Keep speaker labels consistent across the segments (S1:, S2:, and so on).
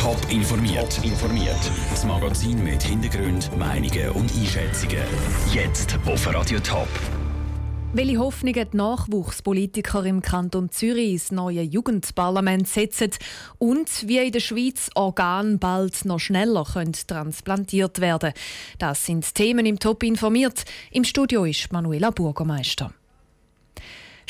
S1: Top informiert. Top informiert. Das Magazin mit Hintergrund, Meinungen und Einschätzungen. Jetzt auf Radio Top.
S2: Welche Hoffnungen die Nachwuchspolitiker im Kanton Zürich ins neue Jugendparlament setzen und wie in der Schweiz Organe bald noch schneller können transplantiert werden Das sind Themen im Top informiert. Im Studio ist Manuela Bürgermeister.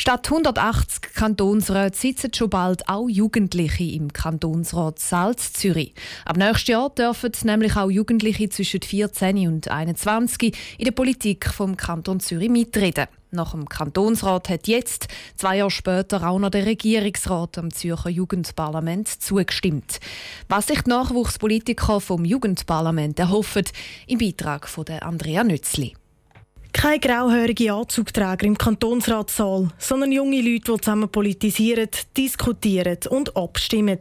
S2: Statt 180 Kantonsräte sitzen schon bald auch Jugendliche im Kantonsrat Salz Zürich. Ab nächstes Jahr dürfen nämlich auch Jugendliche zwischen 14 und 21 in der Politik vom Kanton Zürich mitreden. Nach dem Kantonsrat hat jetzt, zwei Jahre später, auch noch der Regierungsrat am Zürcher Jugendparlament zugestimmt. Was sich die Nachwuchspolitiker vom Jugendparlament erhoffen, im Beitrag von Andrea Nützli.
S3: Keine grauhörige Anzugträger im Kantonsratssaal, sondern junge Leute, die zusammen politisieren, diskutieren und abstimmen.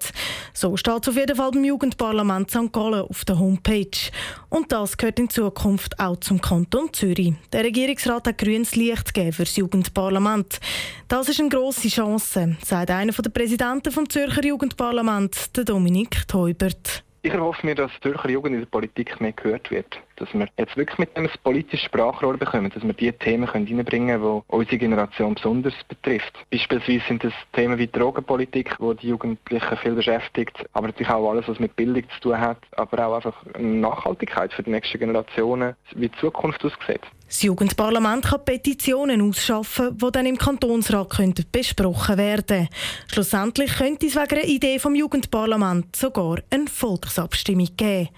S3: So steht es auf jeden Fall beim Jugendparlament St. Gallen auf der Homepage. Und das gehört in Zukunft auch zum Kanton Zürich. Der Regierungsrat hat grünes Licht gegeben für das Jugendparlament. Das ist eine grosse Chance, sagt einer der Präsidenten des Zürcher Jugendparlaments, Dominik Teubert.
S4: Ich erhoffe mir, dass die Zürcher Jugend in der Politik mehr gehört wird. Dass wir jetzt wirklich mit einem politisches Sprachrohr bekommen, dass wir die Themen reinbringen können, die unsere Generation besonders betrifft. Beispielsweise sind das Themen wie Drogenpolitik, die die Jugendlichen viel beschäftigt, aber natürlich auch alles, was mit Bildung zu tun hat, aber auch einfach Nachhaltigkeit für die nächsten Generationen, wie die Zukunft aussieht.
S3: Das Jugendparlament kann Petitionen ausschaffen, die dann im Kantonsrat besprochen werden Schlussendlich könnte es wegen einer Idee vom Jugendparlament sogar eine Volksabstimmung geben.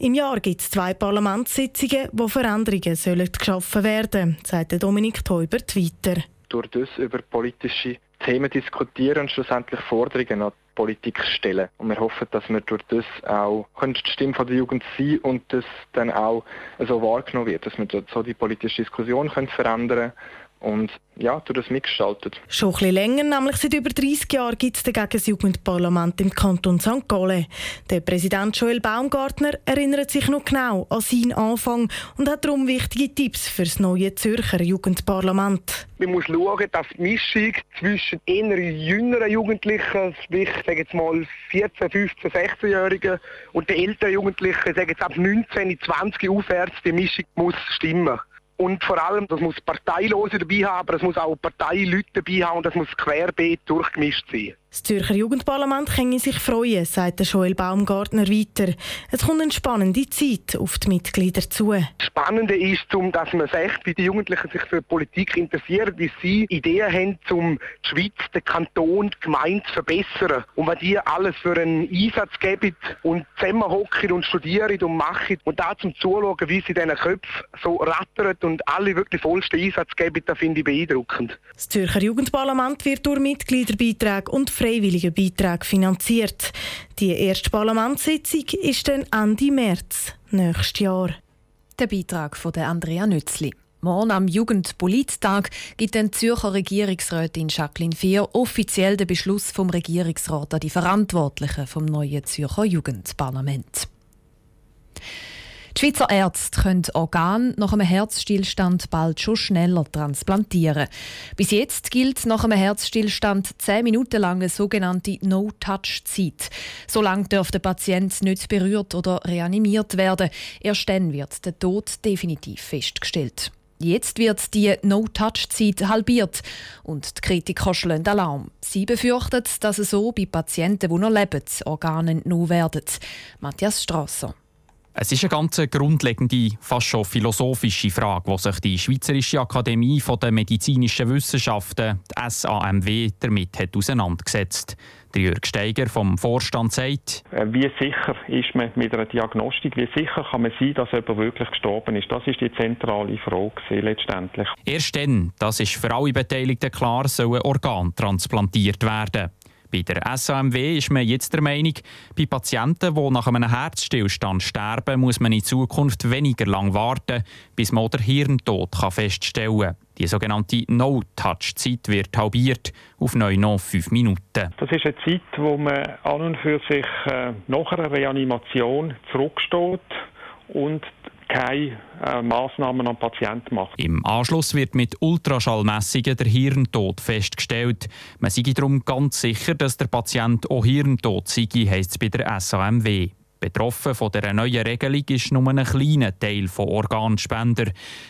S3: Im Jahr gibt es zwei Parlamentssitzungen, wo Veränderungen sollen geschaffen werden sollen, sagt Dominik Teubert weiter.
S4: Durch das über politische Themen diskutieren und schlussendlich Forderungen an die Politik stellen. Und wir hoffen, dass wir durch das auch die Stimme der Jugend sein und das dann auch so wahrgenommen wird, dass wir so die politische Diskussion können verändern und ja, du das mitgestaltet.
S3: Schon ein bisschen länger, nämlich seit über 30 Jahren gibt es dagegen das Jugendparlament im Kanton St. Gallen. Der Präsident Joel Baumgartner erinnert sich noch genau an seinen Anfang und hat darum wichtige Tipps für das neue Zürcher Jugendparlament.
S5: Man muss schauen, dass die Mischung zwischen eher jüngeren Jugendlichen, sprich sage jetzt mal 14, 15, 16-Jährigen und den älteren Jugendlichen, sage jetzt ab 19, 20 aufwärts, die Mischung muss stimmen. Und vor allem, das muss Parteilose dabei haben, aber es muss auch Parteileute dabei haben und das muss querbeet durchgemischt sein.
S3: Das Zürcher Jugendparlament kann sich freuen, sagt Joel Baumgartner weiter. Es kommt eine spannende Zeit auf die Mitglieder zu.
S5: Das Spannende ist, dass man sagt, wie die Jugendlichen sich für Politik interessieren, wie sie Ideen haben, um die Schweiz, den Kanton, die Gemeinde zu verbessern. Und was die alles für einen Einsatz geben und zusammenhocken und studieren und machen und da zum Zuschauen, wie sie diesen Köpfen so rattern und alle wirklich vollsten Einsatz geben, das finde ich beeindruckend.
S3: Das Zürcher Jugendparlament wird durch Mitgliederbeiträge und freiwillige Beiträge finanziert. Die erste Parlamentssitzung ist dann Ende März nächstes Jahr.
S2: Der Beitrag von Andrea Nützli. Morgen am Jugendpolittag gibt die Zürcher Regierungsrätin Jacqueline Fier offiziell den Beschluss vom Regierungsrat an die Verantwortlichen vom neuen Zürcher Jugendparlament. Schweizer Ärzte können Organe nach einem Herzstillstand bald schon schneller transplantieren. Bis jetzt gilt nach einem Herzstillstand 10 Minuten lang eine sogenannte No-Touch-Zeit. So lange darf der Patient nicht berührt oder reanimiert werden. Erst dann wird der Tod definitiv festgestellt. Jetzt wird die No-Touch-Zeit halbiert und die Kritiker schlagen Alarm. Sie befürchten, dass es so bei Patienten, die noch leben, Organe entnommen werden. Matthias Strasser.
S6: Es ist eine ganz grundlegende, fast schon philosophische Frage, die sich die Schweizerische Akademie der Medizinischen Wissenschaften, die SAMW, damit hat auseinandergesetzt der Jörg Steiger vom Vorstand sagt.
S7: Äh, wie sicher ist man mit einer Diagnostik? Wie sicher kann man sein, dass jemand wirklich gestorben ist? Das ist die zentrale Frage letztendlich.
S6: Erst dann, das ist für alle Beteiligten klar, sollen Organ transplantiert werden. Bei der SAMW ist man jetzt der Meinung, bei Patienten, die nach einem Herzstillstand sterben, muss man in Zukunft weniger lang warten, bis man den Hirntod feststellen kann. Die sogenannte No-Touch-Zeit wird halbiert auf neu noch fünf Minuten.
S7: Das ist eine Zeit, wo man an und für sich äh, nach einer Reanimation zurücksteht und keine äh, Massnahmen am Patienten machen.
S6: Im Anschluss wird mit Ultraschallmessungen der Hirntod festgestellt. Man sei darum ganz sicher, dass der Patient auch Hirntod sei, heisst es bei der SAMW. Betroffen von der neuen Regelung ist nur ein kleiner Teil von Organspender.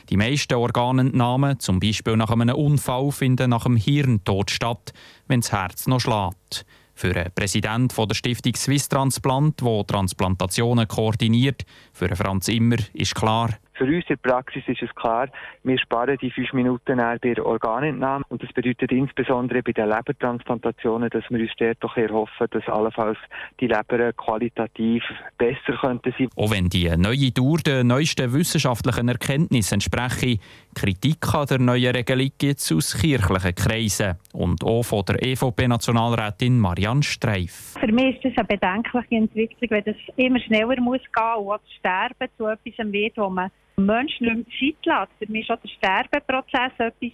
S6: Die meisten Organentnahmen, zum Beispiel nach einem Unfall, finden nach dem Hirntod statt, wenn das Herz noch schlägt. Für den Präsidenten der Stiftung Swiss Transplant, der Transplantationen koordiniert, für Franz Immer, ist klar,
S8: für uns in der Praxis ist es klar, wir sparen die fünf Minuten bei der Organentnahme und das bedeutet insbesondere bei den Lebertransplantationen, dass wir uns dort doch erhoffen, dass allenfalls die Leber qualitativ besser könnte sein.
S6: Auch wenn die neue Dauer den neuesten wissenschaftlichen Erkenntnissen entspreche, Kritik an der neuen Regelung gibt es aus kirchlichen Kreisen und auch von der EVP-Nationalrätin Marianne Streif.
S9: Für mich ist das eine bedenkliche Entwicklung, wenn es immer schneller muss gehen und das Sterben zu etwas wird, wo man Menschen nicht mehr Zeit lässt. Für mich ist auch der Sterbeprozess etwas,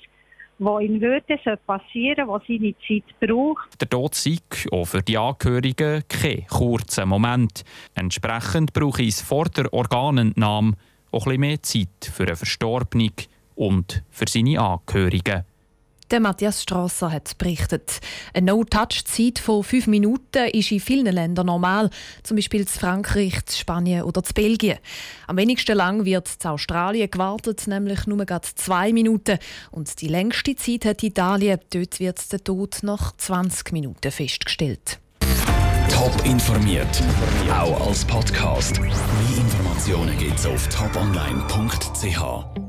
S9: was in Würde passieren was seine Zeit braucht.
S6: Der Tod sei auch für die Angehörigen kein kurzer Moment. Entsprechend brauche es vor der Organentnahme auch bisschen mehr Zeit für eine Verstorbene und für seine Angehörigen.
S2: Der Matthias Strasser hat berichtet. Eine No-Touch-Zeit von fünf Minuten ist in vielen Ländern normal, zum Beispiel in Frankreich, in Spanien oder in Belgien. Am wenigsten lang wird in Australien gewartet, nämlich nur zwei Minuten. Und die längste Zeit hat Italien. Dort wird der Tod nach 20 Minuten festgestellt.
S1: Top informiert, auch als Podcast. Mehr Informationen gibt es auf toponline.ch.